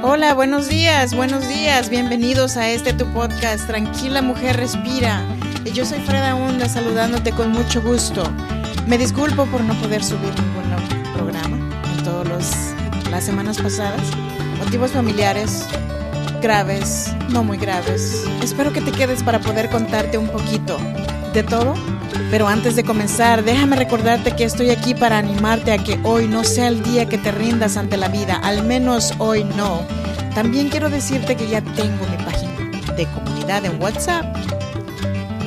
Hola, buenos días, buenos días. Bienvenidos a este tu podcast, Tranquila Mujer Respira. Yo soy Freda Honda saludándote con mucho gusto. Me disculpo por no poder subir ningún programa en todas las semanas pasadas. Motivos familiares, graves, no muy graves. Espero que te quedes para poder contarte un poquito de todo. Pero antes de comenzar, déjame recordarte que estoy aquí para animarte a que hoy no sea el día que te rindas ante la vida, al menos hoy no. También quiero decirte que ya tengo mi página de comunidad en WhatsApp.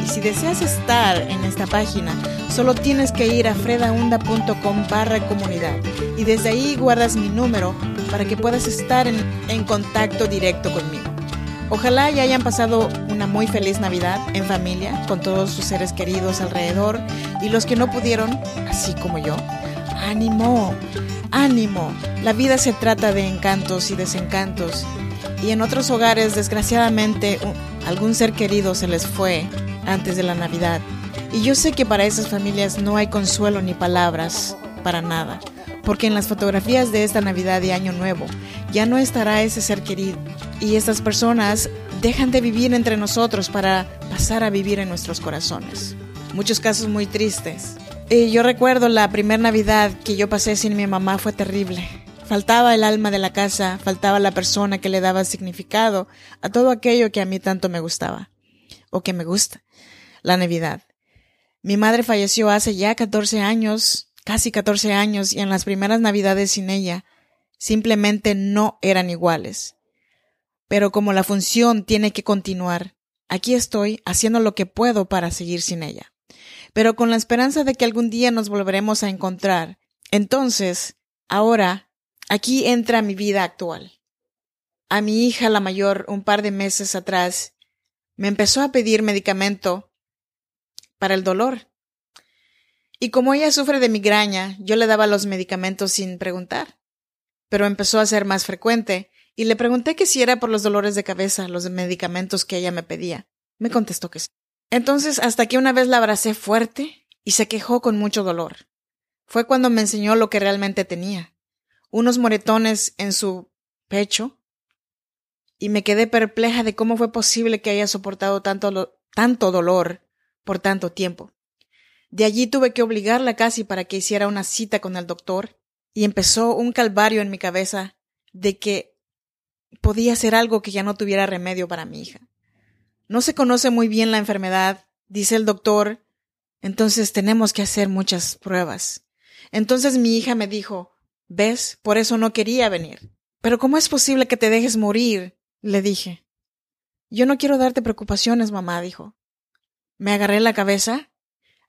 Y si deseas estar en esta página, solo tienes que ir a fredaunda.com barra comunidad y desde ahí guardas mi número para que puedas estar en, en contacto directo conmigo. Ojalá ya hayan pasado una muy feliz Navidad en familia, con todos sus seres queridos alrededor y los que no pudieron, así como yo. ¡Ánimo! ¡Ánimo! La vida se trata de encantos y desencantos. Y en otros hogares, desgraciadamente, algún ser querido se les fue antes de la Navidad. Y yo sé que para esas familias no hay consuelo ni palabras para nada, porque en las fotografías de esta Navidad y Año Nuevo ya no estará ese ser querido y estas personas dejan de vivir entre nosotros para pasar a vivir en nuestros corazones. Muchos casos muy tristes. Y yo recuerdo la primera Navidad que yo pasé sin mi mamá fue terrible. Faltaba el alma de la casa, faltaba la persona que le daba significado a todo aquello que a mí tanto me gustaba, o que me gusta, la Navidad. Mi madre falleció hace ya 14 años, casi 14 años, y en las primeras Navidades sin ella, simplemente no eran iguales. Pero como la función tiene que continuar, aquí estoy haciendo lo que puedo para seguir sin ella. Pero con la esperanza de que algún día nos volveremos a encontrar. Entonces, ahora, aquí entra mi vida actual. A mi hija, la mayor, un par de meses atrás, me empezó a pedir medicamento para el dolor. Y como ella sufre de migraña, yo le daba los medicamentos sin preguntar. Pero empezó a ser más frecuente y le pregunté que si era por los dolores de cabeza, los medicamentos que ella me pedía. Me contestó que sí. Entonces, hasta que una vez la abracé fuerte y se quejó con mucho dolor. Fue cuando me enseñó lo que realmente tenía. Unos moretones en su pecho. Y me quedé perpleja de cómo fue posible que haya soportado tanto, tanto dolor por tanto tiempo. De allí tuve que obligarla casi para que hiciera una cita con el doctor y empezó un calvario en mi cabeza de que podía ser algo que ya no tuviera remedio para mi hija. No se conoce muy bien la enfermedad, dice el doctor, entonces tenemos que hacer muchas pruebas. Entonces mi hija me dijo, ¿ves? Por eso no quería venir. Pero ¿cómo es posible que te dejes morir? le dije. Yo no quiero darte preocupaciones, mamá, dijo. Me agarré la cabeza,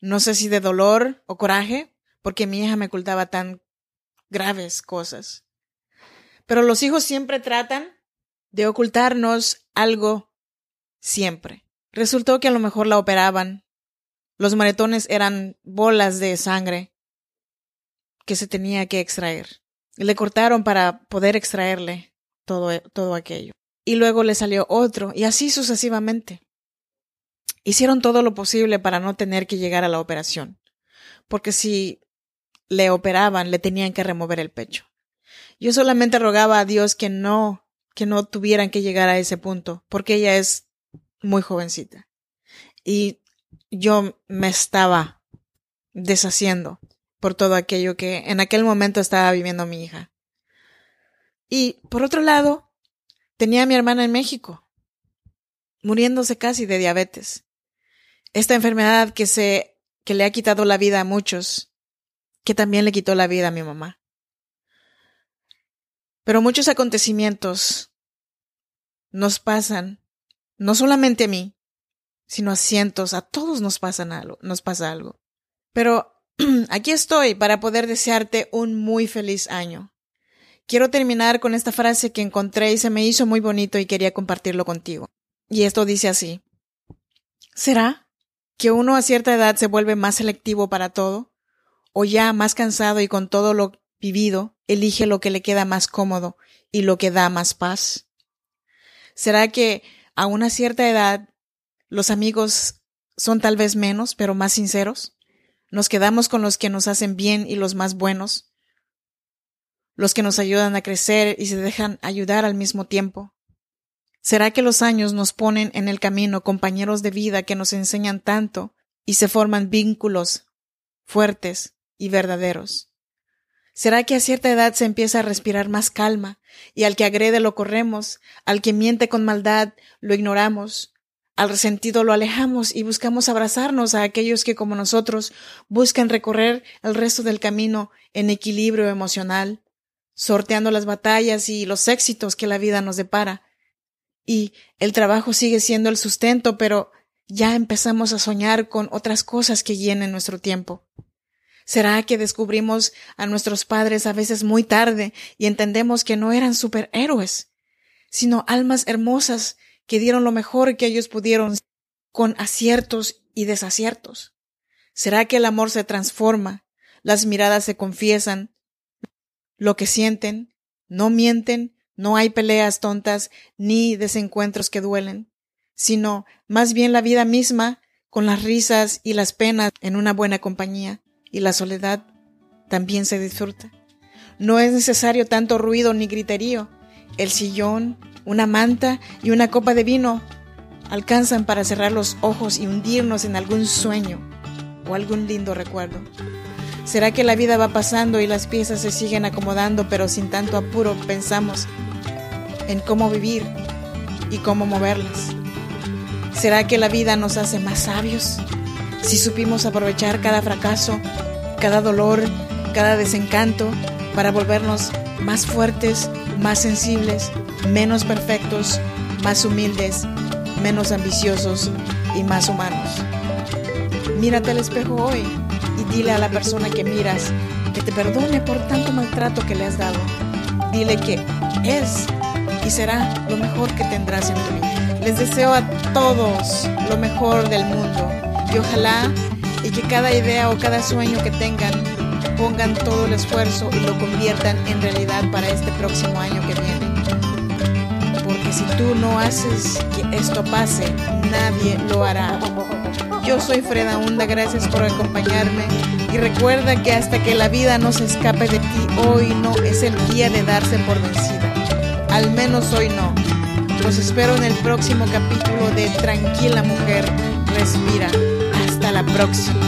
no sé si de dolor o coraje, porque mi hija me ocultaba tan graves cosas. Pero los hijos siempre tratan de ocultarnos algo siempre. Resultó que a lo mejor la operaban. Los maretones eran bolas de sangre que se tenía que extraer. Le cortaron para poder extraerle todo, todo aquello. Y luego le salió otro, y así sucesivamente. Hicieron todo lo posible para no tener que llegar a la operación, porque si le operaban, le tenían que remover el pecho. Yo solamente rogaba a Dios que no, que no tuvieran que llegar a ese punto, porque ella es muy jovencita. Y yo me estaba deshaciendo por todo aquello que en aquel momento estaba viviendo mi hija. Y por otro lado, tenía a mi hermana en México, muriéndose casi de diabetes. Esta enfermedad que se, que le ha quitado la vida a muchos, que también le quitó la vida a mi mamá. Pero muchos acontecimientos nos pasan, no solamente a mí, sino a cientos, a todos nos pasan algo, nos pasa algo. Pero aquí estoy para poder desearte un muy feliz año. Quiero terminar con esta frase que encontré y se me hizo muy bonito y quería compartirlo contigo. Y esto dice así. ¿Será que uno a cierta edad se vuelve más selectivo para todo? ¿O ya más cansado y con todo lo vivido, elige lo que le queda más cómodo y lo que da más paz? ¿Será que a una cierta edad los amigos son tal vez menos, pero más sinceros? ¿Nos quedamos con los que nos hacen bien y los más buenos? los que nos ayudan a crecer y se dejan ayudar al mismo tiempo. ¿Será que los años nos ponen en el camino compañeros de vida que nos enseñan tanto y se forman vínculos fuertes y verdaderos? ¿Será que a cierta edad se empieza a respirar más calma y al que agrede lo corremos, al que miente con maldad lo ignoramos, al resentido lo alejamos y buscamos abrazarnos a aquellos que como nosotros buscan recorrer el resto del camino en equilibrio emocional, sorteando las batallas y los éxitos que la vida nos depara? Y el trabajo sigue siendo el sustento, pero ya empezamos a soñar con otras cosas que llenen nuestro tiempo. ¿Será que descubrimos a nuestros padres a veces muy tarde y entendemos que no eran superhéroes, sino almas hermosas que dieron lo mejor que ellos pudieron con aciertos y desaciertos? ¿Será que el amor se transforma, las miradas se confiesan, lo que sienten, no mienten, no hay peleas tontas ni desencuentros que duelen, sino más bien la vida misma con las risas y las penas en una buena compañía? y la soledad también se disfruta. No es necesario tanto ruido ni griterío. El sillón, una manta y una copa de vino alcanzan para cerrar los ojos y hundirnos en algún sueño o algún lindo recuerdo. ¿Será que la vida va pasando y las piezas se siguen acomodando, pero sin tanto apuro pensamos en cómo vivir y cómo moverlas? ¿Será que la vida nos hace más sabios si supimos aprovechar cada fracaso, cada dolor, cada desencanto para volvernos más fuertes, más sensibles, menos perfectos, más humildes, menos ambiciosos y más humanos. Mírate al espejo hoy dile a la persona que miras que te perdone por tanto maltrato que le has dado. Dile que es y será lo mejor que tendrás en tu vida. Les deseo a todos lo mejor del mundo y ojalá y que cada idea o cada sueño que tengan pongan todo el esfuerzo y lo conviertan en realidad para este próximo año que viene. Porque si tú no haces que esto pase, nadie lo hará. Yo soy Freda Hunda, gracias por acompañarme y recuerda que hasta que la vida no se escape de ti, hoy no es el día de darse por vencida. Al menos hoy no. Los espero en el próximo capítulo de Tranquila Mujer, Respira. Hasta la próxima.